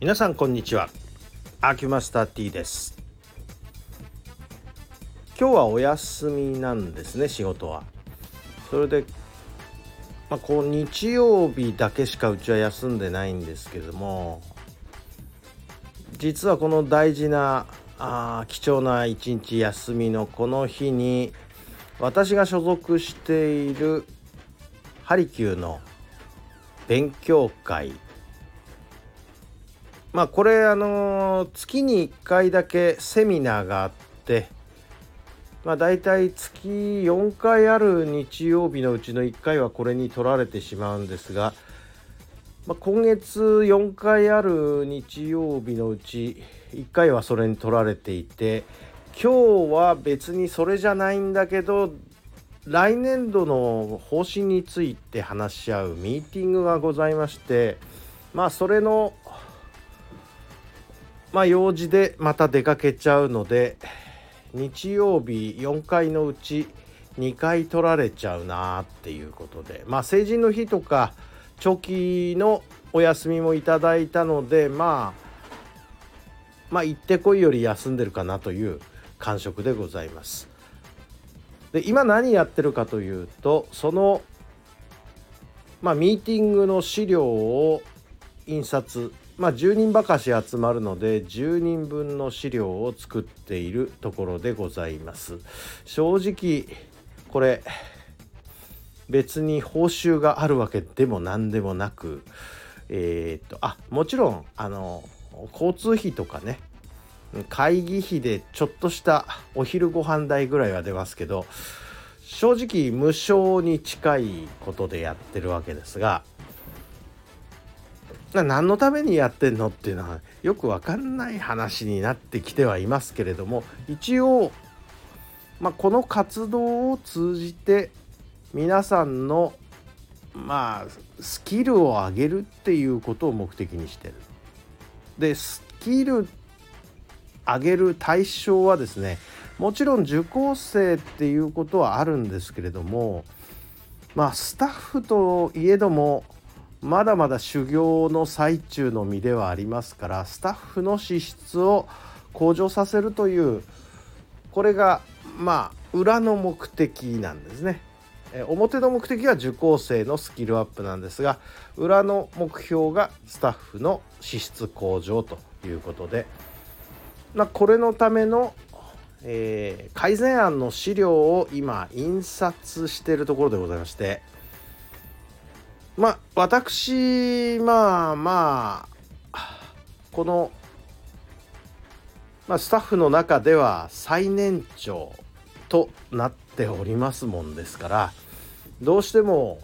皆さんこんにちは。アキュマスター T です。今日はお休みなんですね仕事は。それでまあ、こう日曜日だけしかうちは休んでないんですけども実はこの大事なあ貴重な一日休みのこの日に私が所属しているハリキューの勉強会まあこれあの月に1回だけセミナーがあってまあ大体月4回ある日曜日のうちの1回はこれに取られてしまうんですが、まあ、今月4回ある日曜日のうち1回はそれに取られていて今日は別にそれじゃないんだけど来年度の方針について話し合うミーティングがございましてまあそれのまあ用事でまた出かけちゃうので日曜日4回のうち2回取られちゃうなっていうことでまあ成人の日とか長期のお休みもいただいたのでまあまあ行ってこいより休んでるかなという感触でございます。で今何やってるかというとそのまあミーティングの資料を印刷まあ、10人ばかし集まるので10人分の資料を作っているところでございます。正直これ別に報酬があるわけでも何でもなくえー、っとあもちろんあの交通費とかね会議費でちょっとしたお昼ご飯代ぐらいは出ますけど正直無償に近いことでやってるわけですが何のためにやってんのっていうのはよく分かんない話になってきてはいますけれども一応、まあ、この活動を通じて皆さんのまあスキルを上げるっていうことを目的にしてる。でスキル上げる対象はですねもちろん受講生っていうことはあるんですけれどもまあスタッフといえどもまだまだ修行の最中の身ではありますからスタッフの資質を向上させるというこれがまあ裏の目的なんですね。表の目的は受講生のスキルアップなんですが裏の目標がスタッフの資質向上ということで、まあ、これのための、えー、改善案の資料を今印刷しているところでございましてまあ私まあまあこの、まあ、スタッフの中では最年長となっておりますもんですからどうしても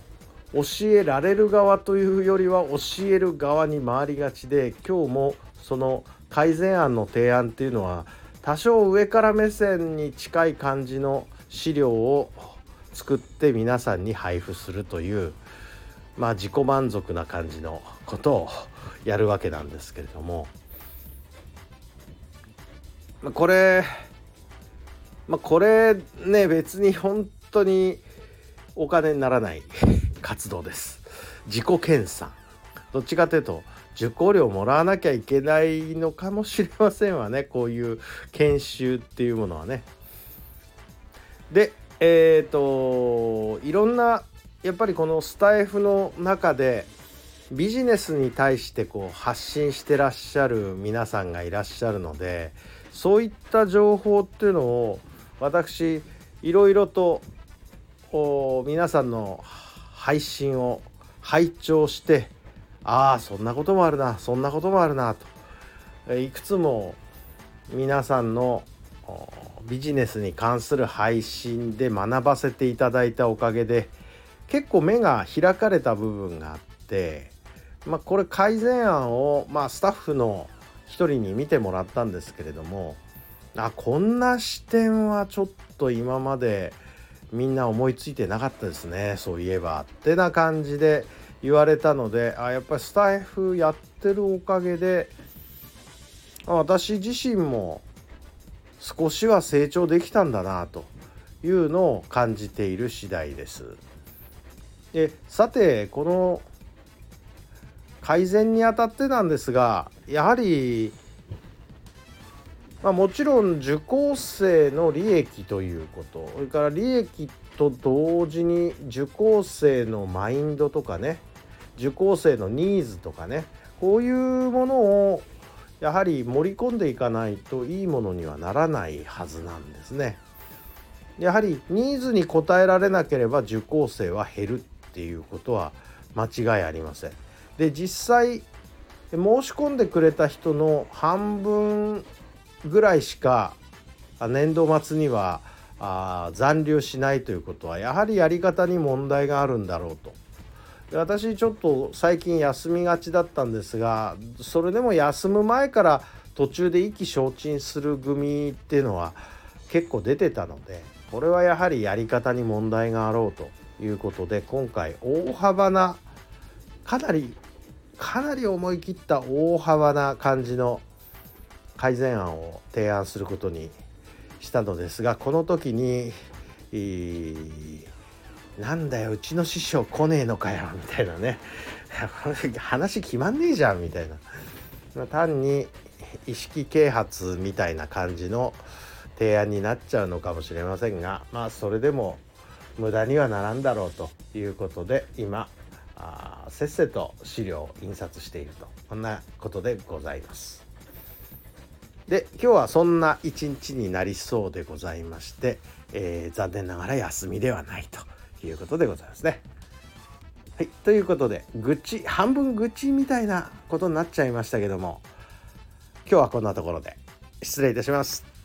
教えられる側というよりは教える側に回りがちで今日もその改善案の提案っていうのは多少上から目線に近い感じの資料を作って皆さんに配布するというまあ自己満足な感じのことをやるわけなんですけれども。これまあこれね別に本当にお金にならない 活動です。自己研鑽。どっちかというと受講料もらわなきゃいけないのかもしれませんわね。こういう研修っていうものはね。でえっ、ー、といろんなやっぱりこのスタイフの中でビジネスに対してこう発信してらっしゃる皆さんがいらっしゃるのでそういった情報っていうのを私いろいろと皆さんの配信を拝聴してああそんなこともあるなそんなこともあるなと。いくつも皆さんのビジネスに関する配信で学ばせていただいたおかげで結構目が開かれた部分があって、まあ、これ改善案を、まあ、スタッフの一人に見てもらったんですけれどもあこんな視点はちょっと今までみんな思いついてなかったですねそういえばってな感じで言われたのであやっぱりスタイフやってるおかげで私自身も少しは成長できたんだなというのを感じている次第です。でさてこの改善にあたってなんですがやはりまあ、もちろん受講生の利益ということそれから利益と同時に受講生のマインドとかね受講生のニーズとかねこういうものをやはり盛り込んでいかないといいものにはならないはずなんですね。やはりニーズに応えられなければ受講生は減るっていうことは間違いありません。で実際申し込んでくれた人の半分ぐらいしか年度末にはあ残留しないということはやはりやり方に問題があるんだろうと。で私ちょっと最近休みがちだったんですがそれでも休む前から途中で意気消沈する組っていうのは結構出てたのでこれはやはりやり方に問題があろうということで今回大幅なかなりかなり思い切った大幅な感じの改善案を提案することにしたのですがこの時に「なんだようちの師匠来ねえのかよ」みたいなね。話決まんねえじゃんみたいな。単に意識啓発みたいな感じの提案になっちゃうのかもしれませんがまあそれでも無駄にはならんだろうということで今あせっせと資料を印刷しているとこんなことでございます。で今日はそんな一日になりそうでございまして、えー、残念ながら休みではないということでございますね。はい、ということで愚痴半分愚痴みたいなことになっちゃいましたけども今日はこんなところで失礼いたします。